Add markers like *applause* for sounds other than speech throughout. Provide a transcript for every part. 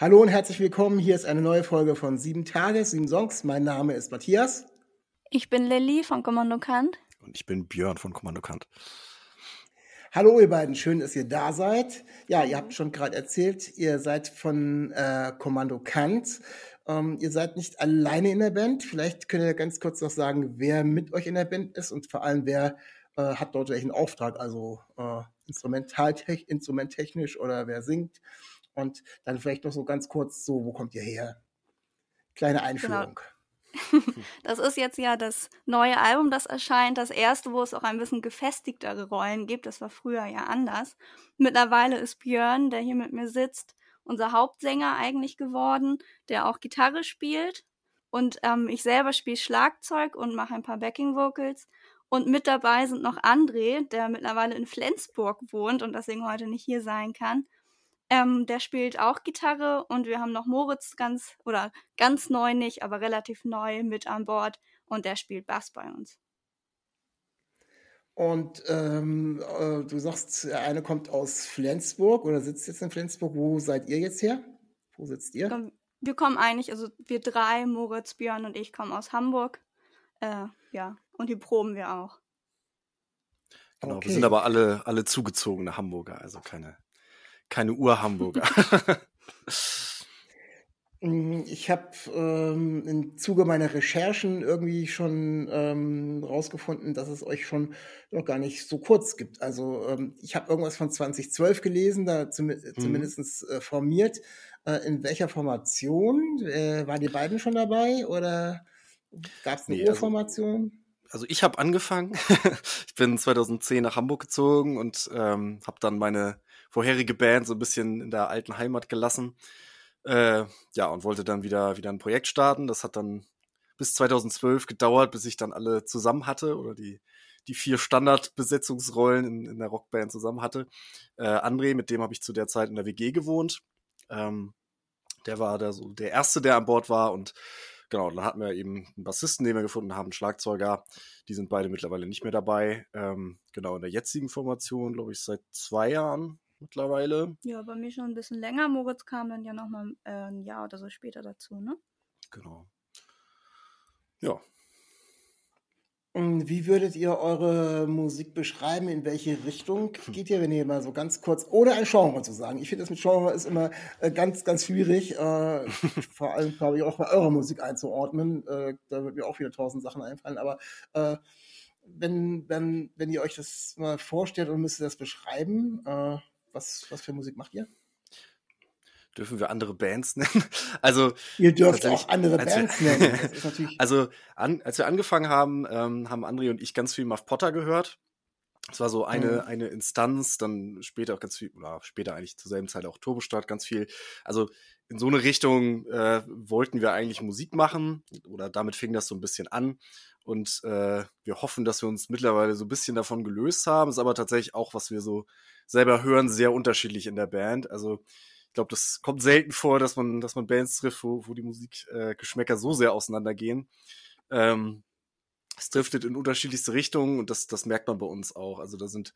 Hallo und herzlich willkommen. Hier ist eine neue Folge von Sieben Tage, sieben Songs. Mein Name ist Matthias. Ich bin Lilly von Kommando Kant. Und ich bin Björn von Kommando Kant. Hallo ihr beiden, schön, dass ihr da seid. Ja, ihr habt schon gerade erzählt, ihr seid von äh, Kommando Kant. Ähm, ihr seid nicht alleine in der Band. Vielleicht könnt ihr ganz kurz noch sagen, wer mit euch in der Band ist und vor allem wer äh, hat dort welchen Auftrag, also äh, instrumentaltech instrumenttechnisch oder wer singt. Und dann vielleicht noch so ganz kurz so, wo kommt ihr her? Kleine genau. Einführung. Genau. *laughs* Das ist jetzt ja das neue Album, das erscheint. Das erste, wo es auch ein bisschen gefestigtere Rollen gibt. Das war früher ja anders. Mittlerweile ist Björn, der hier mit mir sitzt, unser Hauptsänger eigentlich geworden, der auch Gitarre spielt. Und ähm, ich selber spiele Schlagzeug und mache ein paar Backing Vocals. Und mit dabei sind noch André, der mittlerweile in Flensburg wohnt und deswegen heute nicht hier sein kann. Ähm, der spielt auch Gitarre und wir haben noch Moritz ganz, oder ganz neu nicht, aber relativ neu mit an Bord und der spielt Bass bei uns. Und ähm, äh, du sagst, der eine kommt aus Flensburg oder sitzt jetzt in Flensburg. Wo seid ihr jetzt her? Wo sitzt ihr? Wir kommen eigentlich, also wir drei, Moritz, Björn und ich, kommen aus Hamburg. Äh, ja, und hier proben wir auch. Genau, okay. wir sind aber alle, alle zugezogene Hamburger, also keine keine Ur-Hamburger. *laughs* *laughs* Mm, ich habe ähm, im Zuge meiner Recherchen irgendwie schon ähm, rausgefunden, dass es euch schon noch gar nicht so kurz gibt. Also ähm, ich habe irgendwas von 2012 gelesen, da zum, mhm. zumindest äh, formiert. Äh, in welcher Formation? Äh, waren die beiden schon dabei oder gab es eine nee, Urformation? Also also ich habe angefangen. *laughs* ich bin 2010 nach Hamburg gezogen und ähm, habe dann meine vorherige Band so ein bisschen in der alten Heimat gelassen. Äh, ja, und wollte dann wieder, wieder ein Projekt starten. Das hat dann bis 2012 gedauert, bis ich dann alle zusammen hatte oder die, die vier Standardbesetzungsrollen in, in der Rockband zusammen hatte. Äh, André, mit dem habe ich zu der Zeit in der WG gewohnt. Ähm, der war da so der Erste, der an Bord war und genau, dann hatten wir eben einen Bassisten, den wir gefunden haben, einen Schlagzeuger. Die sind beide mittlerweile nicht mehr dabei. Ähm, genau, in der jetzigen Formation, glaube ich, seit zwei Jahren mittlerweile. Ja, bei mir schon ein bisschen länger. Moritz kam dann ja nochmal äh, ein Jahr oder so später dazu, ne? Genau. Ja. Wie würdet ihr eure Musik beschreiben? In welche Richtung geht ihr, wenn ihr mal so ganz kurz, ohne ein Genre zu sagen? Ich finde, das mit Genre ist immer äh, ganz, ganz schwierig, äh, *laughs* vor allem, glaube ich, auch bei eurer Musik einzuordnen. Äh, da wird mir auch wieder tausend Sachen einfallen, aber äh, wenn, wenn, wenn ihr euch das mal vorstellt und müsst ihr das beschreiben, äh, was, was für Musik macht ihr? Dürfen wir andere Bands *laughs* nennen? Also ihr dürft auch andere Bands wir, nennen. *laughs* also an, als wir angefangen haben, ähm, haben André und ich ganz viel Muff Potter gehört. Es war so eine, mhm. eine Instanz, dann später auch ganz viel, oder später eigentlich zur selben Zeit auch Turbostadt, ganz viel. Also in so eine Richtung äh, wollten wir eigentlich Musik machen oder damit fing das so ein bisschen an. Und äh, wir hoffen, dass wir uns mittlerweile so ein bisschen davon gelöst haben. Ist aber tatsächlich auch, was wir so selber hören, sehr unterschiedlich in der Band. Also ich glaube, das kommt selten vor, dass man, dass man Bands trifft, wo, wo die Musikgeschmäcker äh, so sehr auseinandergehen. Ähm, es driftet in unterschiedlichste Richtungen und das, das merkt man bei uns auch. Also da sind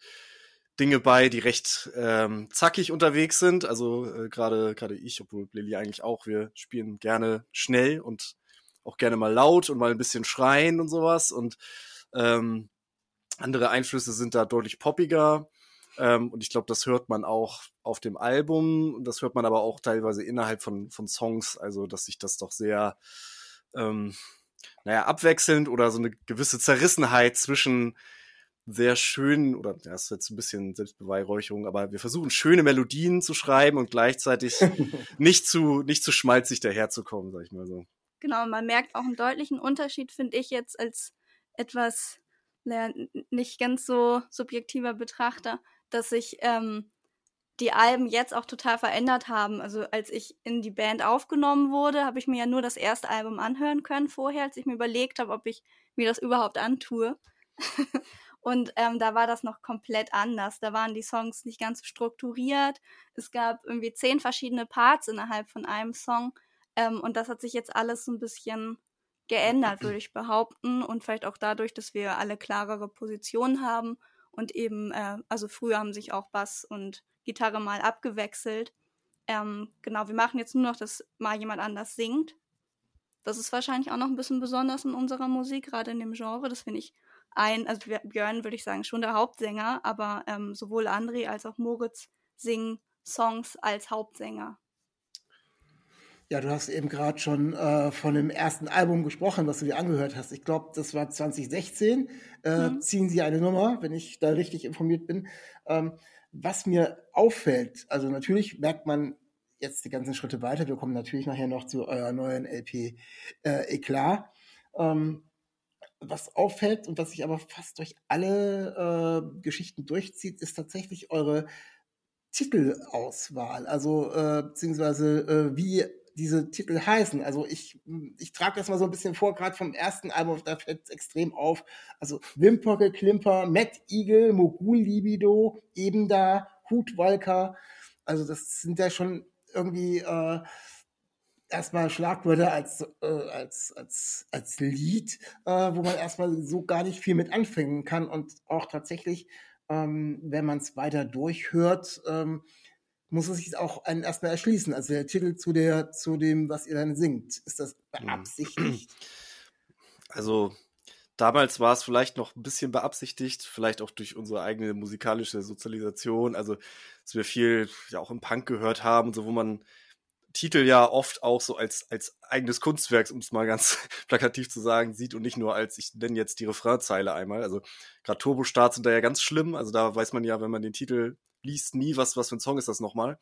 Dinge bei, die recht ähm, zackig unterwegs sind. Also äh, gerade gerade ich, obwohl Lilly eigentlich auch, wir spielen gerne schnell und auch gerne mal laut und mal ein bisschen schreien und sowas. Und ähm, andere Einflüsse sind da deutlich poppiger. Ähm, und ich glaube, das hört man auch auf dem Album. Und das hört man aber auch teilweise innerhalb von, von Songs. Also, dass sich das doch sehr, ähm, naja, abwechselnd oder so eine gewisse Zerrissenheit zwischen sehr schönen, oder das ist jetzt ein bisschen Selbstbeweihräucherung, aber wir versuchen schöne Melodien zu schreiben und gleichzeitig *laughs* nicht zu, nicht zu schmalzig daherzukommen, sag ich mal so. Genau, man merkt auch einen deutlichen Unterschied, finde ich jetzt als etwas naja, nicht ganz so subjektiver Betrachter, dass sich ähm, die Alben jetzt auch total verändert haben. Also als ich in die Band aufgenommen wurde, habe ich mir ja nur das erste Album anhören können vorher, als ich mir überlegt habe, ob ich mir das überhaupt antue. *laughs* Und ähm, da war das noch komplett anders. Da waren die Songs nicht ganz so strukturiert. Es gab irgendwie zehn verschiedene Parts innerhalb von einem Song. Ähm, und das hat sich jetzt alles ein bisschen geändert, würde ich behaupten. Und vielleicht auch dadurch, dass wir alle klarere Positionen haben. Und eben, äh, also früher haben sich auch Bass und Gitarre mal abgewechselt. Ähm, genau, wir machen jetzt nur noch, dass mal jemand anders singt. Das ist wahrscheinlich auch noch ein bisschen besonders in unserer Musik, gerade in dem Genre. Das finde ich ein, also Björn würde ich sagen, schon der Hauptsänger, aber ähm, sowohl André als auch Moritz singen Songs als Hauptsänger. Ja, du hast eben gerade schon äh, von dem ersten Album gesprochen, was du dir angehört hast. Ich glaube, das war 2016. Äh, mhm. Ziehen Sie eine Nummer, wenn ich da richtig informiert bin. Ähm, was mir auffällt, also natürlich merkt man jetzt die ganzen Schritte weiter. Wir kommen natürlich nachher noch zu eurer neuen LP äh, Eklat. Ähm, was auffällt und was sich aber fast durch alle äh, Geschichten durchzieht, ist tatsächlich eure Titelauswahl. Also äh, beziehungsweise äh, wie diese Titel heißen. Also ich, ich trage das mal so ein bisschen vor, gerade vom ersten Album, da fällt es extrem auf. Also Wimperke, Klimper, Matt Eagle, Mogul Libido, Ebenda, Hutwalker. Also das sind ja schon irgendwie äh, erstmal Schlagwörter als, äh, als, als, als Lied, äh, wo man erstmal so gar nicht viel mit anfangen kann und auch tatsächlich, ähm, wenn man es weiter durchhört, ähm, muss es sich auch einen erstmal erschließen. Also der Titel zu der, zu dem, was ihr dann singt, ist das hm. beabsichtigt? Also damals war es vielleicht noch ein bisschen beabsichtigt, vielleicht auch durch unsere eigene musikalische Sozialisation, also dass wir viel ja auch im Punk gehört haben, so wo man Titel ja oft auch so als, als eigenes Kunstwerk, um es mal ganz *laughs* plakativ zu sagen, sieht und nicht nur als, ich nenne jetzt die Refrainzeile einmal. Also gerade Turbo-Starts sind da ja ganz schlimm. Also da weiß man ja, wenn man den Titel liest, nie, was, was für ein Song ist das nochmal.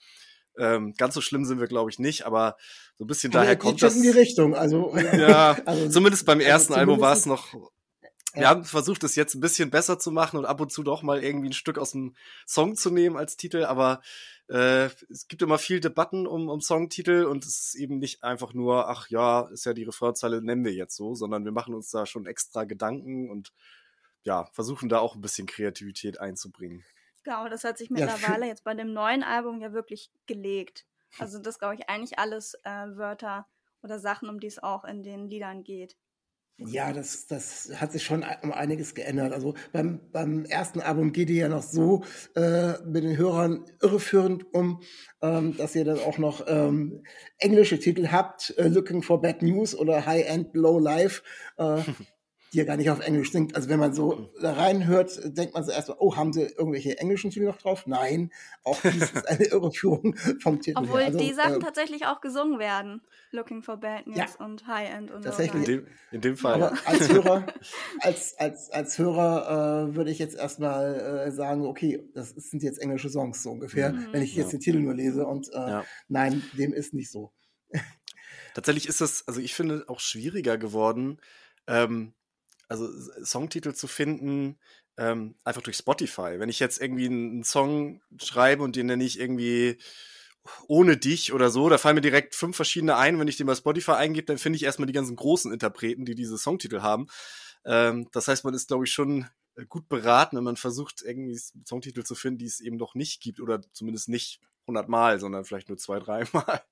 Ähm, ganz so schlimm sind wir, glaube ich, nicht, aber so ein bisschen aber daher kommt das. in die Richtung, also. *laughs* Ja, *laughs* also, zumindest beim also ersten also Album war es noch wir haben versucht, es jetzt ein bisschen besser zu machen und ab und zu doch mal irgendwie ein Stück aus dem Song zu nehmen als Titel, aber äh, es gibt immer viel Debatten um, um Songtitel und es ist eben nicht einfach nur, ach ja, ist ja die Refrainzeile, nennen wir jetzt so, sondern wir machen uns da schon extra Gedanken und ja, versuchen da auch ein bisschen Kreativität einzubringen. Genau, das hat sich mittlerweile ja, jetzt bei dem neuen Album ja wirklich gelegt. Also das glaube ich eigentlich alles äh, Wörter oder Sachen, um die es auch in den Liedern geht. Ja, das, das hat sich schon um einiges geändert. Also beim, beim ersten Album geht ihr ja noch so äh, mit den Hörern irreführend um, ähm, dass ihr dann auch noch ähm, englische Titel habt, äh, Looking for Bad News oder High End Low Life. Äh, *laughs* die ja gar nicht auf Englisch singt. Also wenn man so mhm. da reinhört, denkt man so erstmal, oh, haben sie irgendwelche englischen Titel noch drauf? Nein, auch dies ist eine *laughs* Irreführung vom Titel. Obwohl also, die Sachen äh, tatsächlich auch gesungen werden. Looking for Bad News ja, und High End und tatsächlich. In dem, in dem Fall. Aber als Hörer, *laughs* als, als, als Hörer äh, würde ich jetzt erstmal äh, sagen, okay, das sind jetzt englische Songs so ungefähr, mhm. wenn ich jetzt ja. den Titel nur lese und äh, ja. nein, dem ist nicht so. Tatsächlich ist es, also ich finde, auch schwieriger geworden, ähm, also Songtitel zu finden, ähm, einfach durch Spotify. Wenn ich jetzt irgendwie einen Song schreibe und den nenne ich irgendwie ohne dich oder so, da fallen mir direkt fünf verschiedene ein. Wenn ich den bei Spotify eingebe, dann finde ich erstmal die ganzen großen Interpreten, die diese Songtitel haben. Ähm, das heißt, man ist, glaube ich, schon äh, gut beraten, wenn man versucht, irgendwie Songtitel zu finden, die es eben noch nicht gibt oder zumindest nicht hundertmal, sondern vielleicht nur zwei, dreimal.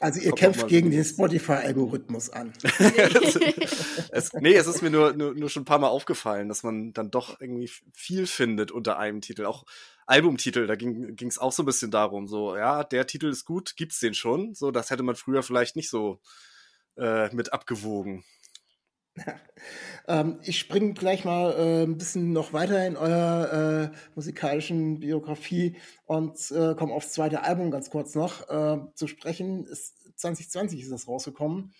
Also ihr kämpft gegen den Spotify-Algorithmus an. *laughs* es, nee, es ist mir nur, nur, nur schon ein paar Mal aufgefallen, dass man dann doch irgendwie viel findet unter einem Titel. Auch Albumtitel, da ging es auch so ein bisschen darum, so, ja, der Titel ist gut, gibt's den schon? So, das hätte man früher vielleicht nicht so äh, mit abgewogen. *laughs* ähm, ich springe gleich mal äh, ein bisschen noch weiter in eurer äh, musikalischen Biografie und äh, komme aufs zweite Album ganz kurz noch äh, zu sprechen. Ist, 2020 ist das rausgekommen.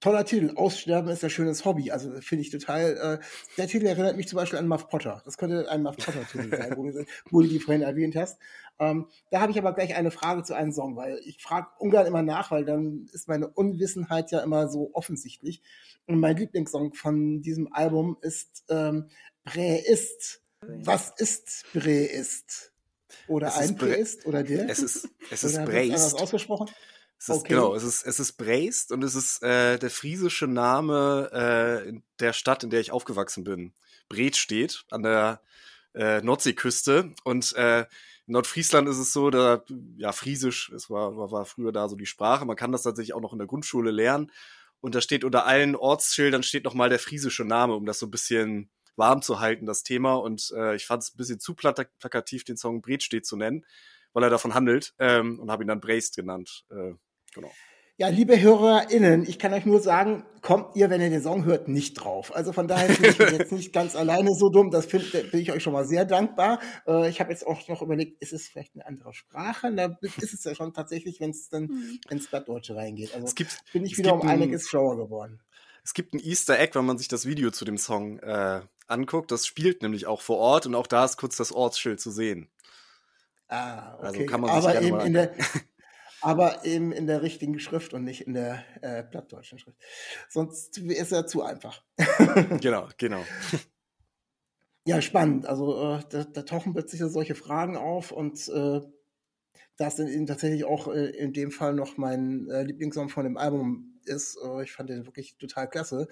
Toller Titel, Aussterben ist ein schönes Hobby. Also finde ich total. Äh, der Titel erinnert mich zum Beispiel an Muff Potter. Das könnte ein Muff Potter-Titel sein, wo *laughs* du, wo du die vorhin erwähnt hast. Ähm, da habe ich aber gleich eine Frage zu einem Song, weil ich frage ungern immer nach, weil dann ist meine Unwissenheit ja immer so offensichtlich. Und mein Lieblingssong von diesem Album ist ähm, Bre ist. Was ist Bre ist? Oder Es ein ist Bre- ist? Oder der? Es ist, es ist anders Breist. ausgesprochen? Es ist, Okay. Genau, es ist, es ist Breist und es ist äh, der friesische Name äh, der Stadt, in der ich aufgewachsen bin. Bret steht an der äh, Nordseeküste und äh, in Nordfriesland ist es so, da, ja, Friesisch, es war, war, war früher da so die Sprache, man kann das tatsächlich auch noch in der Grundschule lernen und da steht unter allen Ortsschildern steht nochmal der friesische Name, um das so ein bisschen warm zu halten, das Thema und äh, ich fand es ein bisschen zu plakativ, den Song Bret steht zu nennen, weil er davon handelt ähm, und habe ihn dann Breist genannt. Äh, genau. Ja, liebe HörerInnen, ich kann euch nur sagen, kommt ihr, wenn ihr den Song hört, nicht drauf. Also von daher bin ich jetzt nicht ganz alleine so dumm. Das find, da bin ich euch schon mal sehr dankbar. Äh, ich habe jetzt auch noch überlegt, ist es vielleicht eine andere Sprache? Da ist es ja schon tatsächlich, wenn es dann Hm. ins Plattdeutsche reingeht. Also Es gibt, bin ich es wieder um ein- einiges schlauer geworden. Es gibt ein Easter Egg, wenn man sich das Video zu dem Song äh, anguckt. Das spielt nämlich auch vor Ort und auch da ist kurz das Ortsschild zu sehen. Ah, okay. Also kann man sich aber gerne eben mal in der *laughs* aber eben in der richtigen Schrift und nicht in der äh, plattdeutschen Schrift. Sonst ist er zu einfach. *laughs* Genau, genau. Ja, spannend. Also äh, da, da tauchen plötzlich so solche Fragen auf und äh, das in, in tatsächlich auch äh, in dem Fall noch mein äh, Lieblingssong von dem Album ist. Äh, ich fand den wirklich total klasse.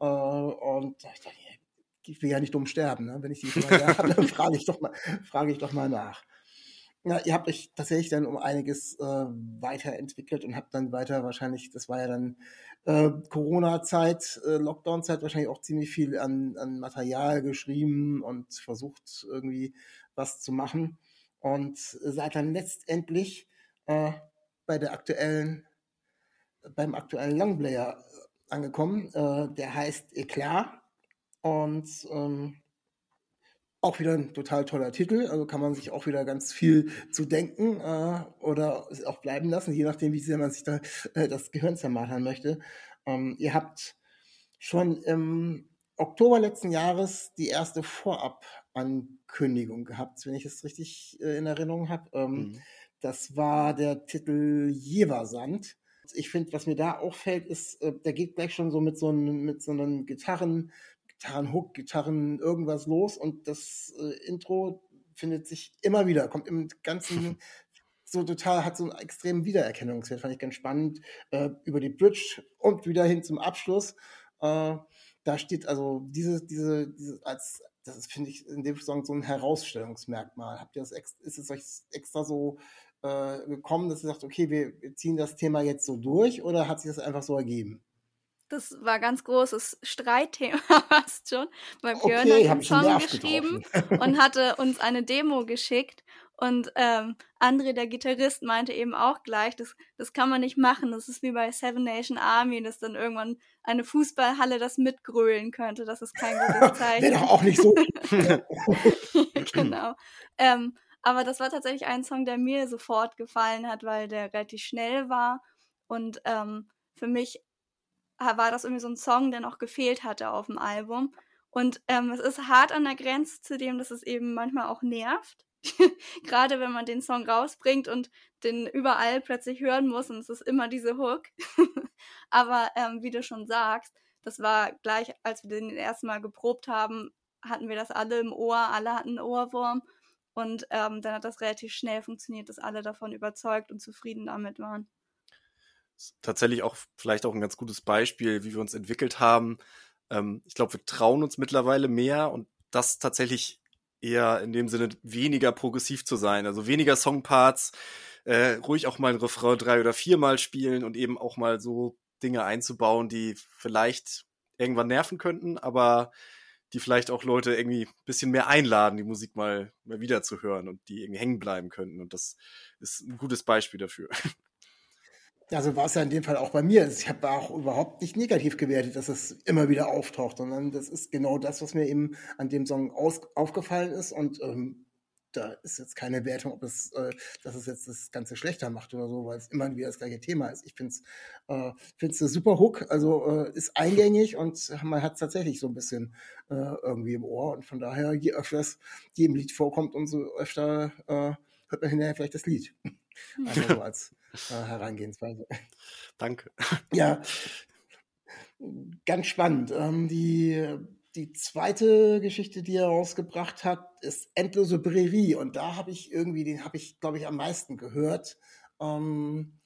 Äh, und da dachte ich, ich will ja nicht dumm sterben. Ne? Wenn ich die da *laughs* habe, dann frage ich doch mal, frage ich doch mal nach. Ja, ihr habt euch tatsächlich dann um einiges äh, weiterentwickelt und habt dann weiter wahrscheinlich, das war ja dann äh, Corona-Zeit, äh, Lockdown-Zeit, wahrscheinlich auch ziemlich viel an, an Material geschrieben und versucht irgendwie was zu machen. Und seid dann letztendlich äh, bei der aktuellen, beim aktuellen Longplayer äh, angekommen. Äh, der heißt Eklat. Und ähm, auch wieder ein total toller Titel, also kann man sich auch wieder ganz viel zu denken äh, oder es auch bleiben lassen, je nachdem, wie sehr man sich da äh, das Gehirn zermartern möchte. Ähm, ihr habt schon im Oktober letzten Jahres die erste Vorab-Ankündigung gehabt, wenn ich es richtig äh, in Erinnerung habe. Ähm, Mhm. Das war der Titel Jeversand. Ich finde, was mir da auffällt, ist, äh, der geht gleich schon so mit so einem, mit so einem Gitarren, Gitarrenhook, Gitarren irgendwas los und das äh, Intro findet sich immer wieder, kommt im ganzen *laughs* so total, hat so einen extremen Wiedererkennungswert, fand ich ganz spannend, äh, über die Bridge und wieder hin zum Abschluss. Äh, da steht also diese, diese, diese als, das ist, finde ich, in dem Song so ein Herausstellungsmerkmal. Habt ihr das, ex, ist es euch extra so äh, gekommen, dass ihr sagt, okay, wir, wir ziehen das Thema jetzt so durch oder hat sich das einfach so ergeben? Das war ganz großes Streitthema *laughs* fast schon, weil Björn Okay, hat einen Song geschrieben und *laughs* hatte uns eine Demo geschickt. Und ähm, André, der Gitarrist, meinte eben auch gleich, das, das kann man nicht machen. Das ist wie bei Seven Nation Army, dass dann irgendwann eine Fußballhalle das mitgrölen könnte. Das ist kein gutes *laughs* Zeichen. Wäre doch auch nicht so. genau. Ähm, aber das war tatsächlich ein Song, der mir sofort gefallen hat, weil der relativ schnell war. Und ähm, für mich war das irgendwie so ein Song, der noch gefehlt hatte auf dem Album. Und ähm, es ist hart an der Grenze zu dem, dass es eben manchmal auch nervt. *laughs* Gerade wenn man den Song rausbringt und den überall plötzlich hören muss und es ist immer diese Hook. *laughs* Aber ähm, wie du schon sagst, das war gleich, als wir den ersten Mal geprobt haben, hatten wir das alle im Ohr, alle hatten einen Ohrwurm. Und ähm, dann hat das relativ schnell funktioniert, dass alle davon überzeugt und zufrieden damit waren. Tatsächlich auch vielleicht auch ein ganz gutes Beispiel, wie wir uns entwickelt haben. Ähm, ich glaube, wir trauen uns mittlerweile mehr und das tatsächlich eher in dem Sinne weniger progressiv zu sein. Also weniger Songparts, äh, ruhig auch mal ein Refrain drei oder viermal spielen und eben auch mal so Dinge einzubauen, die vielleicht irgendwann nerven könnten, aber die vielleicht auch Leute irgendwie ein bisschen mehr einladen, die Musik mal, mal wieder zu hören und die irgendwie hängen bleiben könnten. Und das ist ein gutes Beispiel dafür. *laughs* Ja, so war es ja in dem Fall auch bei mir. Ich habe auch überhaupt nicht negativ gewertet, dass es immer wieder auftaucht, sondern das ist genau das, was mir eben an dem Song aus, aufgefallen ist. Und ähm, da ist jetzt keine Wertung, ob es, äh, dass es jetzt das Ganze schlechter macht oder so, weil es immer wieder das gleiche Thema ist. Ich finde es äh, eine super Hook, also äh, ist eingängig und man hat es tatsächlich so ein bisschen äh, irgendwie im Ohr. Und von daher, je öfter die im Lied vorkommt, umso öfter äh, hört man hinterher vielleicht das Lied. Einfach so *laughs* als äh, Herangehensweise. Danke. Ja, *laughs* ganz spannend. Ähm, die die zweite Geschichte, die er rausgebracht hat, ist Endlose Prärie. Und da habe ich irgendwie, den habe ich, glaube ich, am meisten gehört, ähm,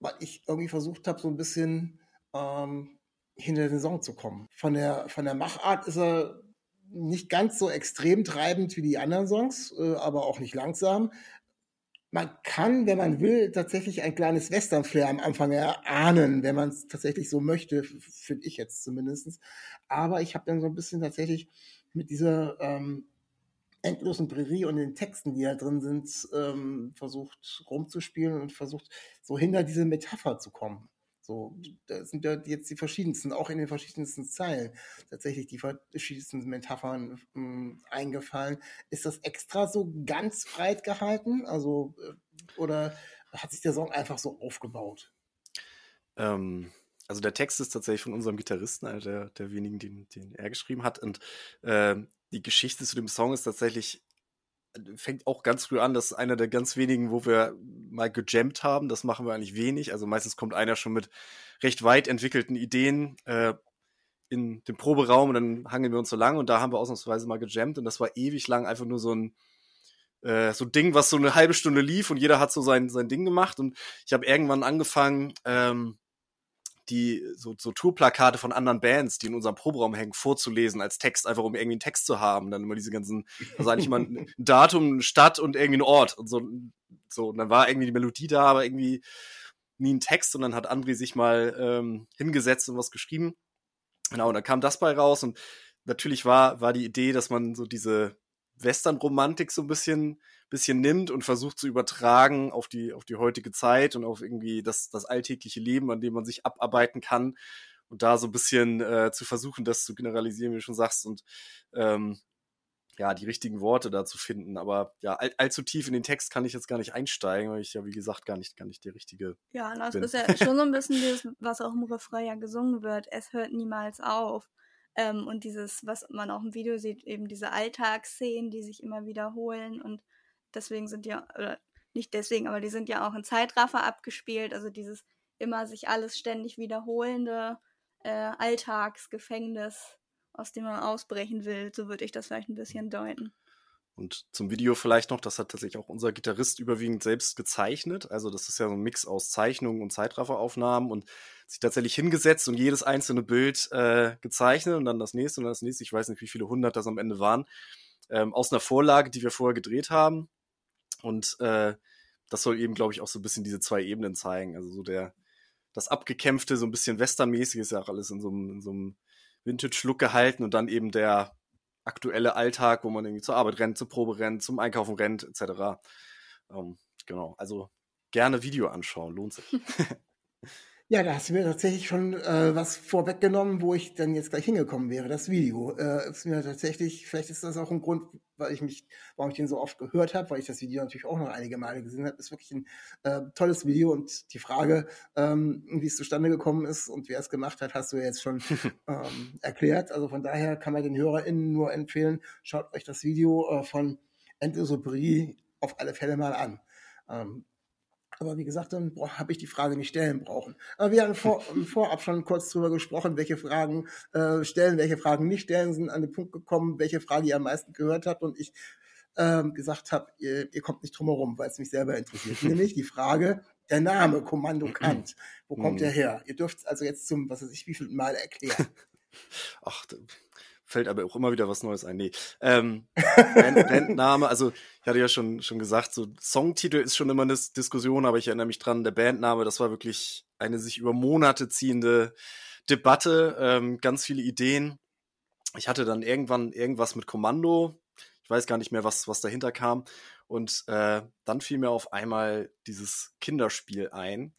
weil ich irgendwie versucht habe, so ein bisschen ähm, hinter den Song zu kommen. Von der, von der Machart ist er nicht ganz so extrem treibend wie die anderen Songs, äh, aber auch nicht langsam man kann, wenn man will, tatsächlich ein kleines Western-Flair am Anfang erahnen, wenn man es tatsächlich so möchte, finde ich jetzt zumindest. Aber ich habe dann so ein bisschen tatsächlich mit dieser ähm, endlosen Prärie und den Texten, die da drin sind, ähm, versucht rumzuspielen und versucht so hinter diese Metapher zu kommen. So, da sind ja jetzt die verschiedensten, auch in den verschiedensten Zeilen, tatsächlich die verschiedensten Metaphern ähm, eingefallen. Ist das extra so ganz breit gehalten? Also, äh, oder hat sich der Song einfach so aufgebaut? Ähm, also der Text ist tatsächlich von unserem Gitarristen, einer der, der wenigen, den, den er geschrieben hat. Und äh, die Geschichte zu dem Song ist tatsächlich fängt auch ganz früh an. Das ist einer der ganz wenigen, wo wir mal gejammt haben. Das machen wir eigentlich wenig. Also meistens kommt einer schon mit recht weit entwickelten Ideen äh, in den Proberaum und dann hangeln wir uns so lang und da haben wir ausnahmsweise mal gejammt und das war ewig lang einfach nur so ein äh, so ein Ding, was so eine halbe Stunde lief und jeder hat so sein, sein Ding gemacht und ich habe irgendwann angefangen, ähm, die so, so Tourplakate von anderen Bands, die in unserem Proberaum hängen, vorzulesen als Text, einfach um irgendwie einen Text zu haben. Dann immer diese ganzen, also eigentlich immer ein *laughs* Datum, eine Stadt und irgendwie ein Ort und so. So, und dann war irgendwie die Melodie da, aber irgendwie nie ein Text und dann hat André sich mal ähm, hingesetzt und was geschrieben. Genau, und dann kam das bei raus und natürlich war, war die Idee, dass man so diese Western-Romantik so ein bisschen bisschen nimmt und versucht zu übertragen auf die, auf die heutige Zeit und auf irgendwie das, das alltägliche Leben, an dem man sich abarbeiten kann und da so ein bisschen äh, zu versuchen, das zu generalisieren, wie du schon sagst und ähm, ja, die richtigen Worte da zu finden. Aber ja, all, allzu tief in den Text kann ich jetzt gar nicht einsteigen, weil ich ja, wie gesagt, gar nicht, gar nicht der richtige. Ja, das bin. ist ja schon so ein bisschen das, was auch im Refrain ja gesungen wird. Es hört niemals auf. Ähm, und dieses, was man auch im Video sieht, eben diese Alltagsszenen, die sich immer wiederholen und Deswegen sind ja, oder nicht deswegen, aber die sind ja auch in Zeitraffer abgespielt. Also dieses immer sich alles ständig wiederholende äh, Alltagsgefängnis, aus dem man ausbrechen will. So würde ich das vielleicht ein bisschen deuten. Und zum Video vielleicht noch, das hat tatsächlich auch unser Gitarrist überwiegend selbst gezeichnet. Also das ist ja so ein Mix aus Zeichnungen und Zeitrafferaufnahmen und sich tatsächlich hingesetzt und jedes einzelne Bild äh, gezeichnet und dann das nächste und dann das nächste. Ich weiß nicht, wie viele hundert das am Ende waren. Ähm, aus einer Vorlage, die wir vorher gedreht haben. Und äh, das soll eben, glaube ich, auch so ein bisschen diese zwei Ebenen zeigen. Also so der, das Abgekämpfte, so ein bisschen Westernmäßig ist ja auch alles in so einem, in so einem Vintage-Look gehalten und dann eben der aktuelle Alltag, wo man irgendwie zur Arbeit rennt, zur Probe rennt, zum Einkaufen rennt, etc. Ähm, genau, also gerne Video anschauen, lohnt sich. *laughs* Ja, da hast du mir tatsächlich schon äh, was vorweggenommen, wo ich dann jetzt gleich hingekommen wäre. Das Video äh, ist mir tatsächlich, vielleicht ist das auch ein Grund, weil ich mich, warum ich den so oft gehört habe, weil ich das Video natürlich auch noch einige Male gesehen habe. Ist wirklich ein äh, tolles Video und die Frage, ähm, wie es zustande gekommen ist und wer es gemacht hat, hast du ja jetzt schon *laughs* ähm, erklärt. Also von daher kann man den HörerInnen nur empfehlen, schaut euch das Video äh, von Endlose Brie auf alle Fälle mal an. Ähm, aber wie gesagt, dann habe ich die Frage nicht stellen brauchen. Aber wir haben vor, *laughs* vorab schon kurz drüber gesprochen, welche Fragen äh, stellen, welche Fragen nicht stellen, sind an den Punkt gekommen, welche Frage ihr am meisten gehört habt und ich ähm, gesagt habe, ihr, ihr kommt nicht drum herum, weil es mich selber interessiert. *laughs* Nämlich die Frage, der Name Kommando *clears throat* Kant. Wo kommt der her? Ihr dürft also jetzt zum, was weiß ich, wie viel Mal erklären. *laughs* Ach, fällt aber auch immer wieder was Neues ein. Nee. Ähm, *laughs* Band, Bandname, also ich hatte ja schon, schon gesagt, so Songtitel ist schon immer eine Diskussion, aber ich erinnere mich dran, der Bandname, das war wirklich eine sich über Monate ziehende Debatte, ähm, ganz viele Ideen. Ich hatte dann irgendwann irgendwas mit Kommando. Ich weiß gar nicht mehr, was, was dahinter kam. Und äh, dann fiel mir auf einmal dieses Kinderspiel ein.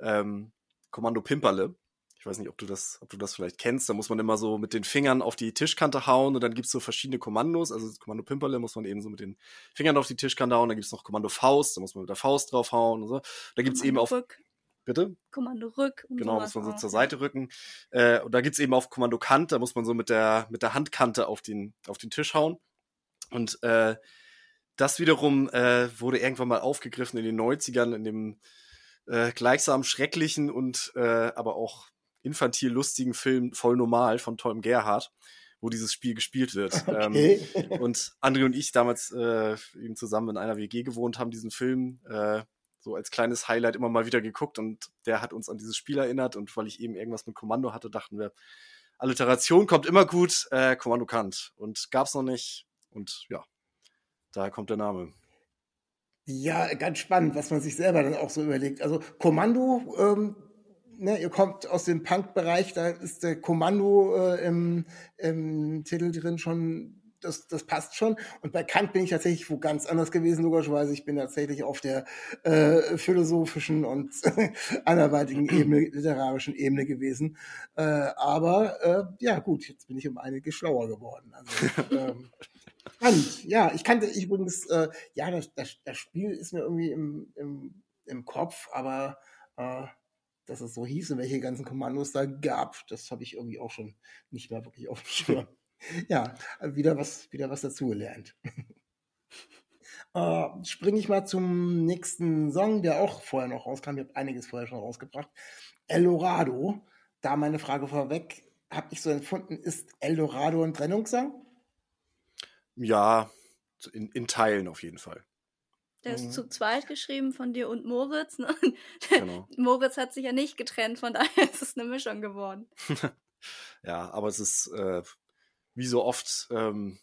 ähm, Kommando Pimperle. Ich weiß nicht, ob du das, ob du das vielleicht kennst. Da muss man immer so mit den Fingern auf die Tischkante hauen und dann gibt's so verschiedene Kommandos. Also Kommando Pimperle muss man eben so mit den Fingern auf die Tischkante hauen. Dann gibt's noch Kommando Faust, da muss man mit der Faust drauf hauen und so. Da gibt's eben auf. Rück. Bitte? Kommando Rück. Und Genau, muss man so auch, zur ja. Seite rücken. Äh, und da gibt's eben auf Kommando Kant, da muss man so mit der, mit der Handkante auf den, auf den Tisch hauen. Und äh, das wiederum äh, wurde irgendwann mal aufgegriffen in den 90ern in dem äh, gleichsam schrecklichen und äh, aber auch infantil lustigen Film Voll Normal von Tom Gerhardt, wo dieses Spiel gespielt wird. *laughs* Ähm, Okay. und André und ich damals äh, eben zusammen in einer WG gewohnt haben, diesen Film äh, so als kleines Highlight immer mal wieder geguckt und der hat uns an dieses Spiel erinnert und weil ich eben irgendwas mit Kommando hatte, dachten wir, Alliteration kommt immer gut, äh, Kommando Kant und gab's noch nicht und ja, daher kommt der Name. Ja, ganz spannend, was man sich selber dann auch so überlegt. Also Kommando, ähm, ne, ihr kommt aus dem Punk-Bereich, da ist der Kommando äh, im, im Titel drin schon, das, das passt schon. Und bei Kant bin ich tatsächlich wo ganz anders gewesen, logischerweise. Ich bin tatsächlich auf der äh, philosophischen und *laughs* anderweitigen Ebene, literarischen Ebene gewesen. Äh, aber äh, ja, gut, jetzt bin ich um einige schlauer geworden. Also, *laughs* ähm, Spannend. Ja, ich kannte ich übrigens, äh, ja, das, das, das Spiel ist mir irgendwie im, im, im Kopf, aber äh, dass es so hieß und welche ganzen Kommandos da gab, das habe ich irgendwie auch schon nicht mehr wirklich auf dem Schirm. *laughs* ja, wieder was, wieder was dazugelernt. *laughs* äh, Springe ich mal zum nächsten Song, der auch vorher noch rauskam. Ich habe einiges vorher schon rausgebracht. Eldorado. Da meine Frage vorweg, habe ich so empfunden, ist Eldorado ein Trennungssong? Ja, in, in Teilen auf jeden Fall. Der Mhm. ist zu zweit geschrieben von dir und Moritz. Ne? *laughs* Genau. Moritz hat sich ja nicht getrennt, von daher ist es eine Mischung geworden. *laughs* Ja, aber es ist äh, wie so oft ähm,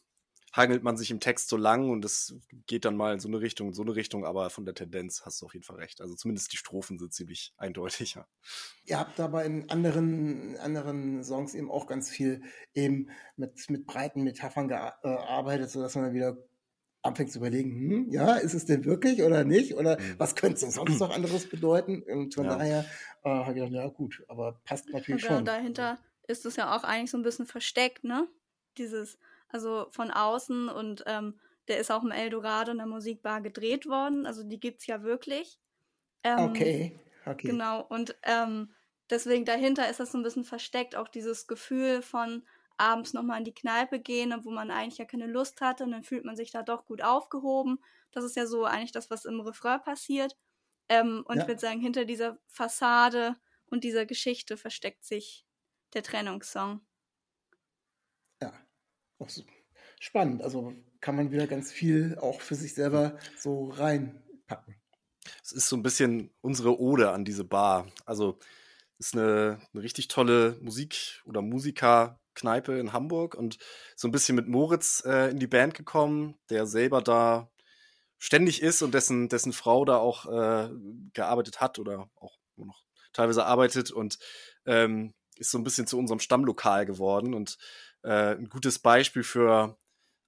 hangelt man sich im Text so lang und es geht dann mal in so eine Richtung, in so eine Richtung, aber von der Tendenz hast du auf jeden Fall recht. Also zumindest die Strophen sind ziemlich *laughs* eindeutig. Ja. Ihr habt aber in anderen, anderen Songs eben auch ganz viel eben mit, mit breiten Metaphern gearbeitet, sodass man dann wieder anfängt zu überlegen, hm, ja, ist es denn wirklich oder nicht? Oder Mhm. was könnte es denn sonst noch anderes *clears throat* bedeuten? Und von Ja. daher äh, habe ich gedacht, ja gut, aber passt Und natürlich genau schon. dahinter ist es ja auch eigentlich so ein bisschen versteckt, ne? Dieses, also von außen und ähm, der ist auch im Eldorado in der Musikbar gedreht worden. Also die gibt's ja wirklich. Ähm, Okay, okay. Genau, und ähm, deswegen dahinter ist das so ein bisschen versteckt, auch dieses Gefühl von abends nochmal in die Kneipe gehen, wo man eigentlich ja keine Lust hatte und dann fühlt man sich da doch gut aufgehoben. Das ist ja so eigentlich das, was im Refrain passiert. Ähm, und Ja. ich würde sagen, hinter dieser Fassade und dieser Geschichte versteckt sich der Trennungssong. Ja, auch so. spannend. Also kann man wieder ganz viel auch für sich selber so reinpacken. Es ist so ein bisschen unsere Ode an diese Bar. Also es ist eine, eine richtig tolle Musik- oder Musikerkneipe in Hamburg und so ein bisschen mit Moritz äh, in die Band gekommen, der selber da ständig ist und dessen, dessen Frau da auch äh, gearbeitet hat oder auch noch teilweise arbeitet und ähm, ist so ein bisschen zu unserem Stammlokal geworden und äh, ein gutes Beispiel für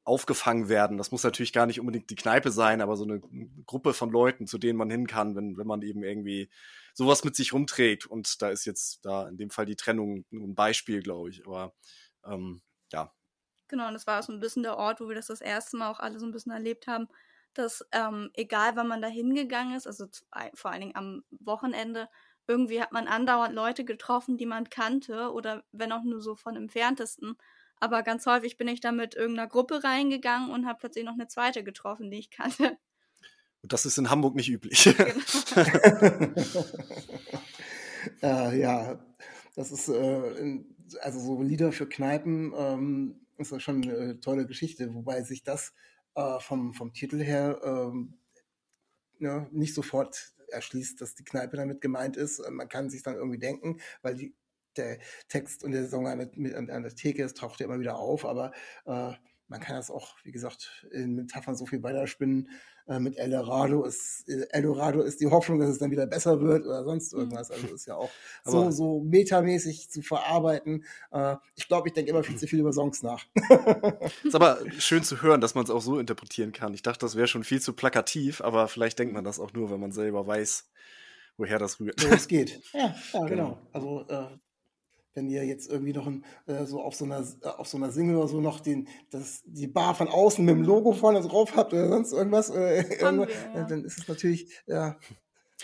aufgefangen werden. Das muss natürlich gar nicht unbedingt die Kneipe sein, aber so eine Gruppe von Leuten, zu denen man hin kann, wenn, wenn man eben irgendwie sowas mit sich rumträgt. Und da ist jetzt da in dem Fall die Trennung ein Beispiel, glaube ich. Aber ähm, ja, Genau, und das war so ein bisschen der Ort, wo wir das das erste Mal auch alle so ein bisschen erlebt haben, dass ähm, egal wann man da hingegangen ist, also vor allen Dingen am Wochenende, irgendwie hat man andauernd Leute getroffen, die man kannte oder wenn auch nur so von entferntesten. Aber ganz häufig bin ich da mit irgendeiner Gruppe reingegangen und habe plötzlich noch eine zweite getroffen, die ich kannte. und das ist in Hamburg nicht üblich. *laughs* äh, ja, das ist äh, in- also so Lieder für Kneipen ähm, ist das schon eine tolle Geschichte, wobei sich das äh, vom, vom Titel her ähm, ja, nicht sofort erschließt, dass die Kneipe damit gemeint ist. Äh, Man kann sich dann irgendwie denken, weil die, der Text und der Song an der, mit, an der Theke ist, taucht ja immer wieder auf, aber äh, man kann das auch, wie gesagt, in Metaphern so viel weiterspinnen. Äh, mit Eldorado ist, äh, Eldorado ist die Hoffnung, dass es dann wieder besser wird oder sonst irgendwas. Also ist ja auch *laughs* so, so metamäßig zu verarbeiten. Äh, ich glaube, ich denke immer viel zu viel über Songs nach. *laughs* ist aber schön zu hören, dass man es auch so interpretieren kann. Ich dachte, das wäre schon viel zu plakativ, aber vielleicht denkt man das auch nur, wenn man selber weiß, woher das rührt. So es geht. *laughs* Ja, ja genau. Also äh, wenn ihr jetzt irgendwie noch ein, äh, so auf so einer äh, auf so einer Single oder so noch den das die Bar von außen mit dem Logo vorne drauf habt oder sonst irgendwas, äh, irgendwas wir, ja. dann ist es natürlich ja.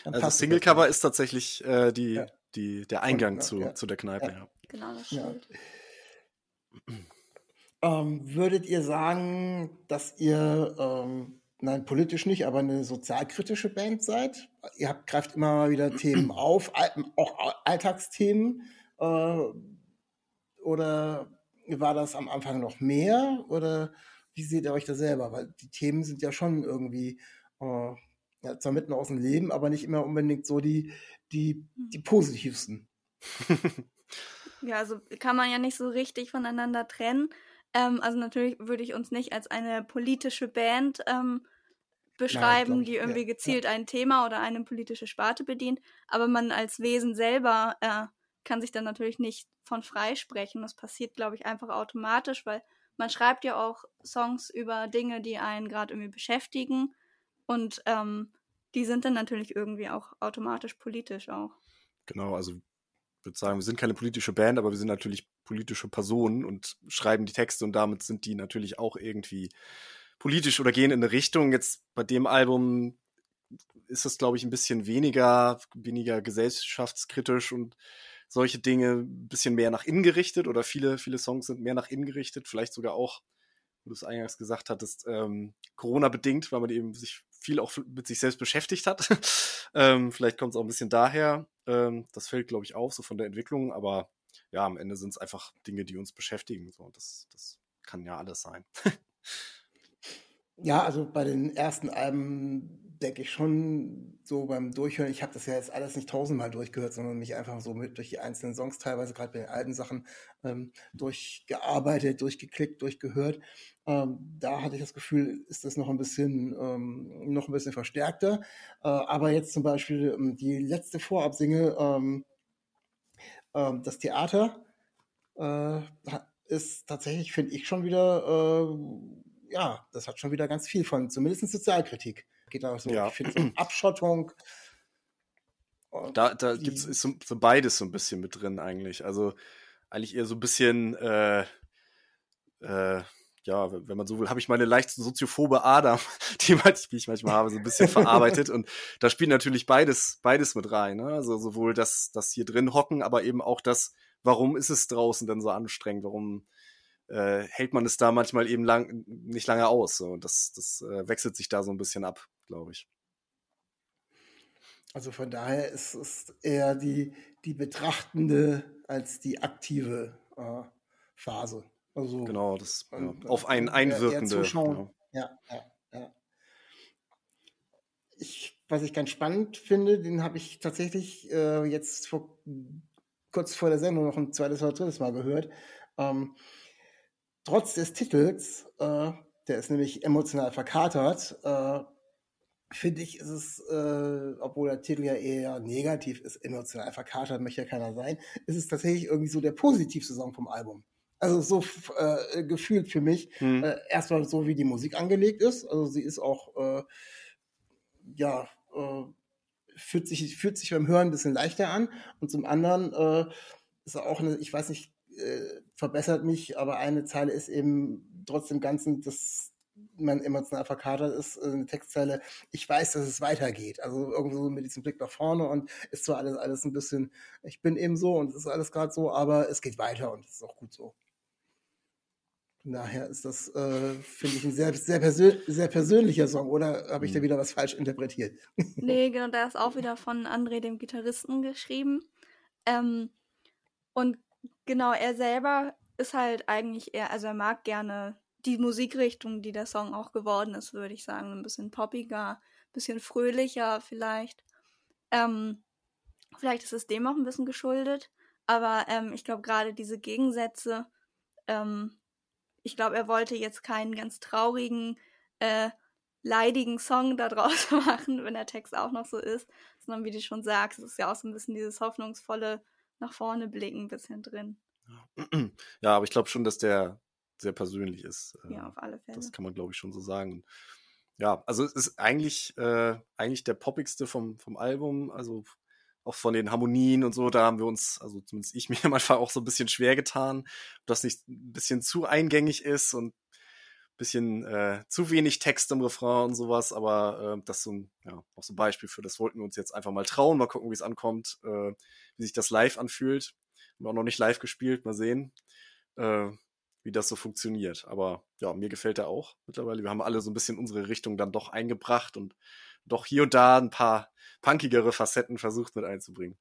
dann Also Singlecover ist tatsächlich äh, die, Ja. die, der Eingang Ja, zu, ja. zu der Kneipe. Ja. Ja. Genau, das Ja. stimmt. *clears throat* Ähm, würdet ihr sagen, dass ihr, ähm, nein, politisch nicht, aber eine sozialkritische Band seid? Ihr habt, greift immer mal wieder Themen *clears throat* auf, auch Al- Alltagsthemen. Äh, oder war das am Anfang noch mehr? Oder wie seht ihr euch da selber? Weil die Themen sind ja schon irgendwie, äh, ja, zwar mitten aus dem Leben, aber nicht immer unbedingt so die, die, die positivsten. *laughs* Ja, also kann man ja nicht so richtig voneinander trennen. Ähm, also natürlich würde ich uns nicht als eine politische Band ähm, beschreiben, ich, die ja, irgendwie ja. gezielt ein Thema oder eine politische Sparte bedient. Aber man als Wesen selber äh, kann sich dann natürlich nicht von freisprechen. Das passiert, glaube ich, einfach automatisch, weil man schreibt ja auch Songs über Dinge, die einen gerade irgendwie beschäftigen. Und ähm, die sind dann natürlich irgendwie auch automatisch politisch auch. Genau, also ich würde sagen, wir sind keine politische Band, aber wir sind natürlich politische Personen und schreiben die Texte und damit sind die natürlich auch irgendwie politisch oder gehen in eine Richtung. Jetzt bei dem Album ist es, glaube ich, ein bisschen weniger, weniger gesellschaftskritisch und solche Dinge ein bisschen mehr nach innen gerichtet oder viele, viele Songs sind mehr nach innen gerichtet, vielleicht sogar auch, wo du es eingangs gesagt hattest, ähm, Corona-bedingt, weil man eben sich viel auch mit sich selbst beschäftigt hat. *laughs* ähm, vielleicht kommt es auch ein bisschen daher. Ähm, das fällt, glaube ich, auf, so von der Entwicklung, aber ja, am Ende sind es einfach Dinge, die uns beschäftigen. So, das, das kann ja alles sein. *laughs* Ja, also bei den ersten Alben denke ich schon so beim Durchhören, ich habe das ja jetzt alles nicht tausendmal durchgehört, sondern mich einfach so mit durch die einzelnen Songs, teilweise gerade bei den alten Sachen, ähm, durchgearbeitet, durchgeklickt, durchgehört. Ähm, da hatte ich das Gefühl, ist das noch ein bisschen, ähm, noch ein bisschen verstärkter. Äh, aber jetzt zum Beispiel ähm, die letzte Vorabsingle, ähm, ähm, das Theater, äh, ist tatsächlich, finde ich, schon wieder, äh, ja, das hat schon wieder ganz viel von, zumindest Sozialkritik. Geht da so, Ja. ich finde so *clears throat* Abschottung. und Da, da die- gibt es so, so beides so ein bisschen mit drin eigentlich. Also eigentlich eher so ein bisschen, äh, äh, ja, wenn man so will, habe ich meine leicht soziophobe Ader, *laughs* die ich manchmal habe, so ein bisschen verarbeitet. Und da spielt natürlich beides, beides mit rein. Ne? Also sowohl das, das hier drin hocken, aber eben auch das, warum ist es draußen denn so anstrengend? Warum äh, hält man es da manchmal eben lang, nicht lange aus? So? Und das, das äh, wechselt sich da so ein bisschen ab, glaube ich. Also von daher ist es eher die, die betrachtende als die aktive äh, Phase. Also Genau, das ja, äh, auf einen eher- eher einwirkende. zuschauen. Genau. Ja, ja, ja. Ich, was ich ganz spannend finde, den habe ich tatsächlich äh, jetzt vor, kurz vor der Sendung noch ein zweites oder drittes Mal gehört. Ähm, trotz des Titels, äh, der ist nämlich emotional verkatert, äh, finde ich, ist es, äh, obwohl der Titel ja eher negativ ist, emotional verkatert, möchte ja keiner sein, ist es tatsächlich irgendwie so der positivste Song vom Album. Also so äh, gefühlt für mich. Hm. Äh, erstmal so, wie die Musik angelegt ist. Also sie ist auch, äh, ja, äh, fühlt, sich, fühlt sich beim Hören ein bisschen leichter an. Und zum anderen äh, ist auch eine, ich weiß nicht, äh, verbessert mich, aber eine Zeile ist eben trotzdem Ganzen, dass man emotional verkatert ist, äh, eine Textzeile, ich weiß, dass es weitergeht. Also irgendwie so mit diesem Blick nach vorne und ist zwar alles, alles ein bisschen, ich bin eben so und es ist alles gerade so, aber es geht weiter und es ist auch gut so. Von daher ist das, äh, finde ich, ein sehr, sehr, persö sehr persönlicher Song. Oder habe ich da wieder was falsch interpretiert? *laughs* Nee, genau, der ist auch wieder von André, dem Gitarristen, geschrieben. Ähm, und genau, er selber ist halt eigentlich eher, also er mag gerne die Musikrichtung, die der Song auch geworden ist, würde ich sagen. Ein bisschen poppiger, ein bisschen fröhlicher vielleicht. Ähm, vielleicht ist es dem auch ein bisschen geschuldet. Aber ähm, ich glaube, gerade diese Gegensätze, ähm, ich glaube, er wollte jetzt keinen ganz traurigen, äh, leidigen Song daraus *laughs* machen, wenn der Text auch noch so ist, sondern wie du schon sagst, es ist ja auch so ein bisschen dieses hoffnungsvolle nach vorne blicken ein bisschen drin. *clears throat* Ja, aber ich glaube schon, dass der sehr persönlich ist. Ja, Ähm, auf alle Fälle. Das kann man, glaube ich, schon so sagen. Ja, also es ist eigentlich, äh, eigentlich der poppigste vom, vom Album. Also auch von den Harmonien und so, da haben wir uns, also zumindest ich *laughs* mir manchmal auch so ein bisschen schwer getan, ob das nicht ein bisschen zu eingängig ist und bisschen äh, zu wenig Text im Refrain und sowas, aber äh, das ist so ein, ja, auch so ein Beispiel für, das wollten wir uns jetzt einfach mal trauen, mal gucken, wie es ankommt, äh, wie sich das live anfühlt. Haben wir auch noch nicht live gespielt, mal sehen, äh, wie das so funktioniert. Aber ja, mir gefällt er auch mittlerweile. Wir haben alle so ein bisschen unsere Richtung dann doch eingebracht und doch hier und da ein paar punkigere Facetten versucht mit einzubringen.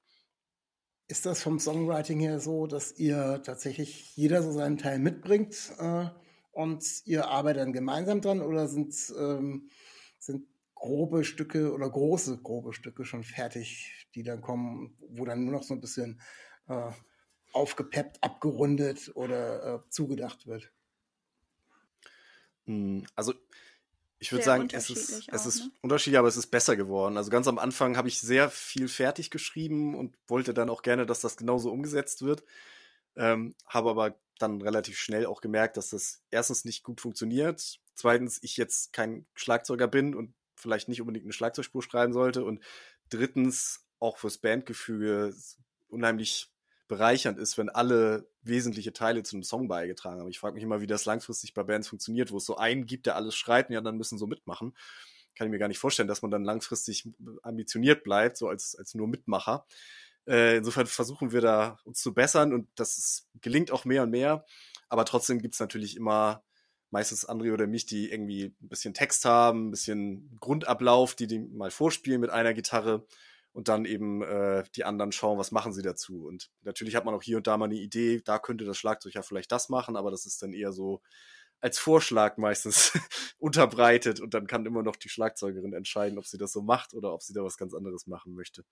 Ist das vom Songwriting her so, dass ihr tatsächlich jeder so seinen Teil mitbringt äh, und ihr arbeitet dann gemeinsam dran oder sind, ähm, sind grobe Stücke oder große grobe Stücke schon fertig, die dann kommen, wo dann nur noch so ein bisschen äh, aufgepeppt, abgerundet oder äh, zugedacht wird? Hm, also ich würde sagen, es ist, auch, es ist ne? unterschiedlich, aber es ist besser geworden. Also ganz am Anfang habe ich sehr viel fertig geschrieben und wollte dann auch gerne, dass das genauso umgesetzt wird. Ähm, habe aber dann relativ schnell auch gemerkt, dass das erstens nicht gut funktioniert. Zweitens, ich jetzt kein Schlagzeuger bin und vielleicht nicht unbedingt eine Schlagzeugspur schreiben sollte. Und drittens, auch fürs Bandgefüge unheimlich bereichernd ist, wenn alle wesentliche Teile zu einem Song beigetragen haben. Ich frage mich immer, wie das langfristig bei Bands funktioniert, wo es so einen gibt, der alles schreit und ja, dann müssen so mitmachen. Kann ich mir gar nicht vorstellen, dass man dann langfristig ambitioniert bleibt, so als, als nur Mitmacher. Äh, insofern versuchen wir da uns zu bessern und das ist, gelingt auch mehr und mehr. Aber trotzdem gibt es natürlich immer meistens André oder mich, die irgendwie ein bisschen Text haben, ein bisschen Grundablauf, die die mal vorspielen mit einer Gitarre und dann eben äh, die anderen schauen, was machen sie dazu. Und natürlich hat man auch hier und da mal eine Idee, da könnte das Schlagzeug ja vielleicht das machen, aber das ist dann eher so als Vorschlag meistens *laughs* unterbreitet und dann kann immer noch die Schlagzeugerin entscheiden, ob sie das so macht oder ob sie da was ganz anderes machen möchte.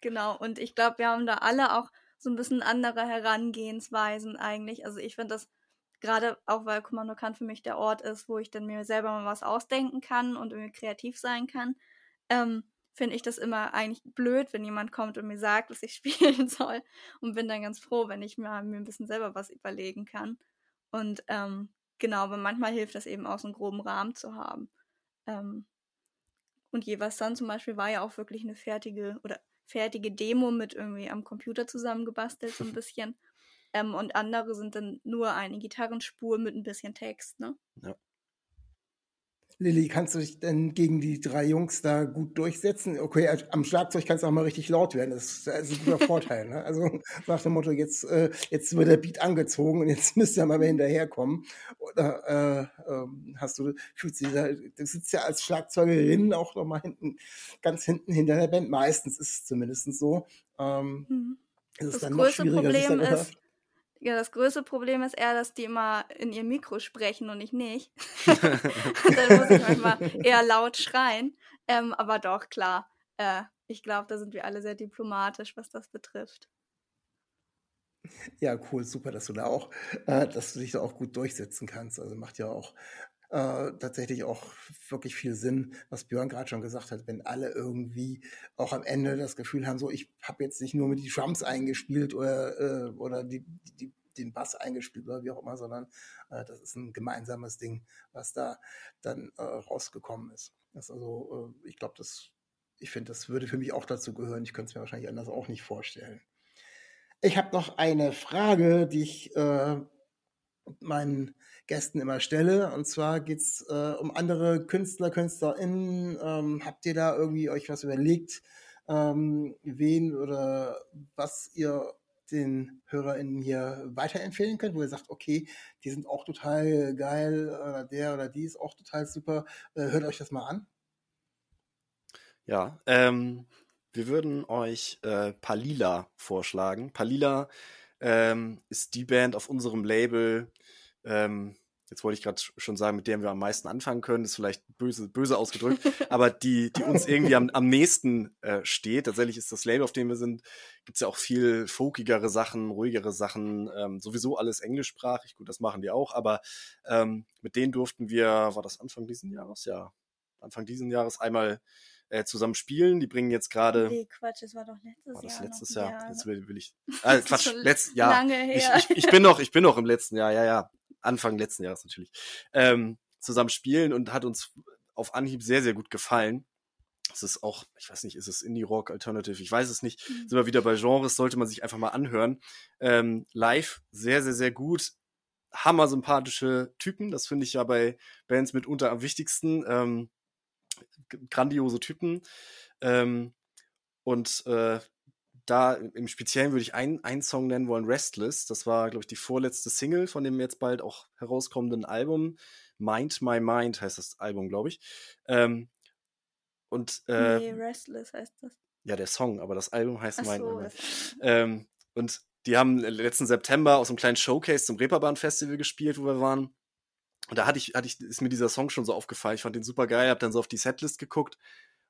Genau, und ich glaube, wir haben da alle auch so ein bisschen andere Herangehensweisen eigentlich. Also ich finde das gerade auch, weil Kommando kann für mich der Ort ist, wo ich dann mir selber mal was ausdenken kann und irgendwie kreativ sein kann. Ähm, finde ich das immer eigentlich blöd, wenn jemand kommt und mir sagt, was ich *laughs* spielen soll. Und bin dann ganz froh, wenn ich mir, mir ein bisschen selber was überlegen kann. Und ähm, genau, aber manchmal hilft das eben auch, so einen groben Rahmen zu haben. Ähm, und jeweils dann zum Beispiel war ja auch wirklich eine fertige oder fertige Demo mit irgendwie am Computer zusammengebastelt, so ein *laughs* bisschen. Ähm, und andere sind dann nur eine Gitarrenspur mit ein bisschen Text, ne? Ja. Lilly, kannst du dich denn gegen die drei Jungs da gut durchsetzen? Okay, also am Schlagzeug kannst du auch mal richtig laut werden. Das ist, das ein guter Vorteil. Ne? Also nach dem Motto, jetzt, äh, jetzt wird der Beat angezogen und jetzt *laughs* müsst ihr mal wieder hinterherkommen. Oder äh, äh, hast du, fühlst du, du sitzt ja als Schlagzeugerin auch noch mal hinten, ganz hinten hinter der Band. Meistens ist es zumindest so. Ähm, mhm. Ist das dann noch schwieriger, Problem ist, ja, das größte Problem ist eher, dass die immer in ihr Mikro sprechen und ich nicht. *laughs* dann muss ich manchmal eher laut schreien. Ähm, aber doch, klar. Äh, ich glaube, da sind wir alle sehr diplomatisch, was das betrifft. Ja, cool, super, dass du da auch, äh, dass du dich da auch gut durchsetzen kannst. Also macht ja auch äh, tatsächlich auch wirklich viel Sinn, was Björn gerade schon gesagt hat, wenn alle irgendwie auch am Ende das Gefühl haben, so ich habe jetzt nicht nur mit die Drums eingespielt oder, äh, oder die, die, den Bass eingespielt oder wie auch immer, sondern äh, das ist ein gemeinsames Ding, was da dann äh, rausgekommen ist. Das also, äh, ich glaube, das, ich finde, das würde für mich auch dazu gehören. Ich könnte es mir wahrscheinlich anders auch nicht vorstellen. Ich habe noch eine Frage, die ich äh, meinen Gästen immer stelle. Und zwar geht's äh, um andere Künstler, KünstlerInnen. Ähm, habt ihr da irgendwie euch was überlegt, ähm, wen oder was ihr den HörerInnen hier weiterempfehlen könnt, wo ihr sagt, okay, die sind auch total geil oder der oder die ist auch total super. Äh, hört euch das mal an. Ja, ähm, wir würden euch äh, Palila vorschlagen. Palila ähm, ist die Band auf unserem Label, ähm, jetzt wollte ich gerade schon sagen, mit der wir am meisten anfangen können, ist vielleicht böse, böse ausgedrückt, *laughs* aber die, die uns irgendwie am, am nächsten äh, steht. Tatsächlich ist das Label, auf dem wir sind, gibt's ja auch viel folkigere Sachen, ruhigere Sachen, ähm, sowieso alles englischsprachig, gut, das machen die auch, aber ähm, mit denen durften wir, war das Anfang diesen Jahres? Ja, Anfang diesen Jahres einmal äh, zusammen spielen. Die bringen jetzt gerade. Nee, Quatsch, es war doch letztes war das Jahr. Letztes Jahr. Jahr. Jetzt will, will ich. Ah, *laughs* Quatsch, letztes Jahr. *laughs* Lange her. Ich, ich, ich, bin noch, ich bin noch im letzten Jahr, ja, ja. Anfang letzten Jahres natürlich. Ähm, zusammen spielen und hat uns auf Anhieb sehr, sehr gut gefallen. Es ist auch, ich weiß nicht, ist es Indie-Rock, Alternative, ich weiß es nicht. Mhm. Sind wir wieder bei Genres, sollte man sich einfach mal anhören. Ähm, live sehr, sehr, sehr gut. Hammer sympathische Typen, das finde ich ja bei Bands mitunter am wichtigsten. Ähm, grandiose Typen. Ähm, und äh, da im Speziellen würde ich einen, einen Song nennen wollen, Restless. Das war, glaube ich, die vorletzte Single von dem jetzt bald auch herauskommenden Album. Mind My Mind heißt das Album, glaube ich. Ähm, und äh, nee, Restless heißt das. Ja, der Song, aber das Album heißt Ach Mind so, My Mind. Ähm, und die haben letzten September aus einem kleinen Showcase zum Reeperbahn Festival gespielt, wo wir waren. Und da hatte ich, hatte ich, ist mir dieser Song schon so aufgefallen. Ich fand den super geil, hab dann so auf die Setlist geguckt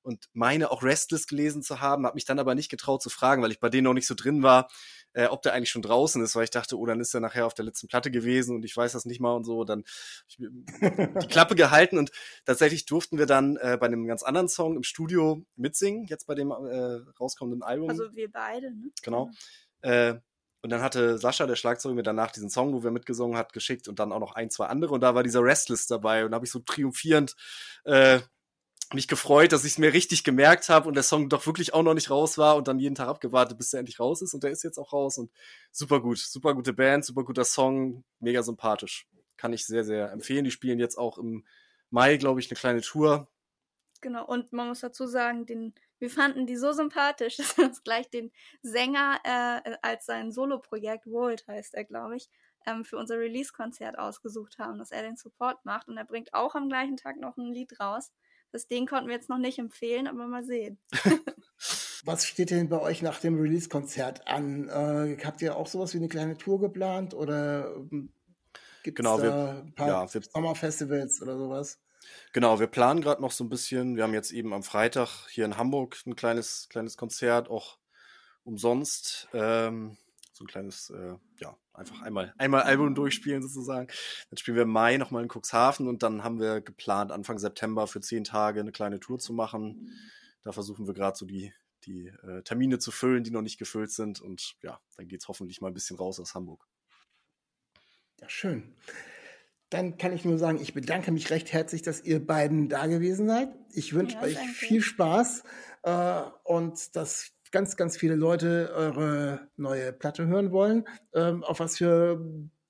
und meine auch Restless gelesen zu haben, habe mich dann aber nicht getraut zu fragen, weil ich bei denen noch nicht so drin war, äh, ob der eigentlich schon draußen ist, weil ich dachte, oh, dann ist er nachher auf der letzten Platte gewesen und ich weiß das nicht mal und so. Dann ich mir die *laughs* Klappe gehalten und tatsächlich durften wir dann äh, bei einem ganz anderen Song im Studio mitsingen, jetzt bei dem äh, rauskommenden Album. Also wir beide, ne? Genau. Äh, und dann hatte Sascha, der Schlagzeuger, mir danach diesen Song, wo wir mitgesungen hat, geschickt und dann auch noch ein, zwei andere. Und da war dieser Restless dabei. Und da habe ich so triumphierend äh, mich gefreut, dass ich es mir richtig gemerkt habe und der Song doch wirklich auch noch nicht raus war und dann jeden Tag abgewartet, bis der endlich raus ist. Und der ist jetzt auch raus und super gut. Super gute Band, super guter Song, mega sympathisch. Kann ich sehr, sehr empfehlen. Die spielen jetzt auch im Mai, glaube ich, eine kleine Tour. Genau, und man muss dazu sagen, den, wir fanden die so sympathisch, *laughs* dass wir uns gleich den Sänger äh, als sein Soloprojekt, Volt heißt er, glaube ich, ähm, für unser Release-Konzert ausgesucht haben, dass er den Support macht. Und er bringt auch am gleichen Tag noch ein Lied raus. Das Ding konnten wir jetzt noch nicht empfehlen, aber mal sehen. *laughs* *laughs* Was steht denn bei euch nach dem Release-Konzert an? Äh, habt ihr auch sowas wie eine kleine Tour geplant oder gibt es Genau, wir- ein paar ja, wir- Sommerfestivals oder sowas? Genau, wir planen gerade noch so ein bisschen. Wir haben jetzt eben am Freitag hier in Hamburg ein kleines, kleines Konzert, auch umsonst. Ähm, so ein kleines, äh, ja, einfach einmal, einmal Album durchspielen sozusagen. Dann spielen wir im Mai nochmal in Cuxhaven und dann haben wir geplant, Anfang September für zehn Tage eine kleine Tour zu machen. Da versuchen wir gerade so die, die äh, Termine zu füllen, die noch nicht gefüllt sind. Und ja, dann geht's hoffentlich mal ein bisschen raus aus Hamburg. Ja, schön. Dann kann ich nur sagen, ich bedanke mich recht herzlich, dass ihr beiden da gewesen seid. Ich wünsche Ja, euch danke. viel Spaß äh, und dass ganz, ganz viele Leute eure neue Platte hören wollen. Ähm, auf was für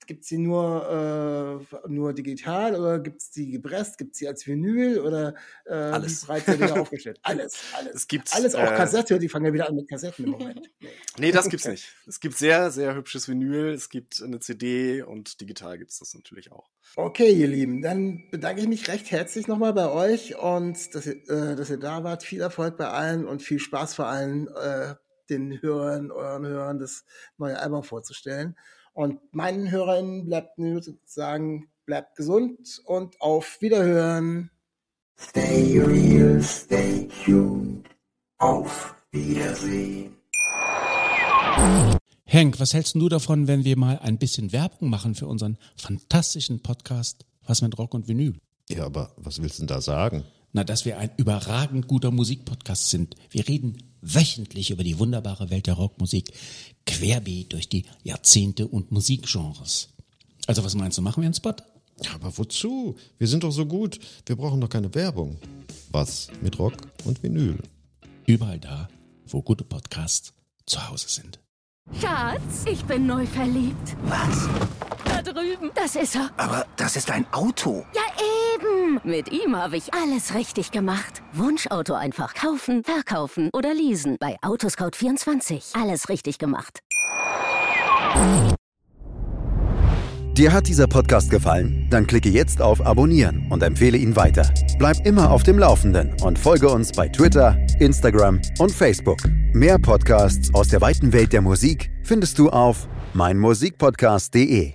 gibt's die nur äh, nur digital oder gibt's die gepresst? Gibt's die als Vinyl oder äh, Alles. breit da *laughs* aufgestellt? Alles, alles. Es gibt alles auch äh, Kassette. Die fangen ja wieder an mit Kassetten im Moment. *laughs* Nee. Das gibt's nicht. Es gibt sehr, sehr hübsches Vinyl, es gibt eine CD und digital gibt's das natürlich auch. Okay, ihr Lieben, dann bedanke ich mich recht herzlich nochmal bei euch und dass ihr, äh, dass ihr da wart. Viel Erfolg bei allen und viel Spaß vor allen, äh, den Hörern, euren Hörern das neue Album vorzustellen. Und meinen Hörern bleibt nur zu sagen, bleibt gesund und auf Wiederhören. Stay real, stay tuned. Auf Wiedersehen. Henk, was hältst du davon, wenn wir mal ein bisschen Werbung machen für unseren fantastischen Podcast Was mit Rock und Vinyl? Ja, aber was willst du denn da sagen? Na, dass wir ein überragend guter Musikpodcast sind. Wir reden wöchentlich über die wunderbare Welt der Rockmusik, querbeet durch die Jahrzehnte und Musikgenres. Also was meinst du, machen wir einen Spot? Ja, aber wozu? Wir sind doch so gut. Wir brauchen doch keine Werbung. Was mit Rock und Vinyl? Überall da, wo gute Podcasts zu Hause sind. Schatz, ich bin neu verliebt. Was? Da drüben. Das ist er. Aber das ist ein Auto. Ja, eben. Mit ihm habe ich alles richtig gemacht. Wunschauto einfach kaufen, verkaufen oder leasen. Bei Autoscout24. Alles richtig gemacht. Dir hat dieser Podcast gefallen? Dann klicke jetzt auf Abonnieren und empfehle ihn weiter. Bleib immer auf dem Laufenden und folge uns bei Twitter, Instagram und Facebook. Mehr Podcasts aus der weiten Welt der Musik findest du auf meinmusikpodcast.de.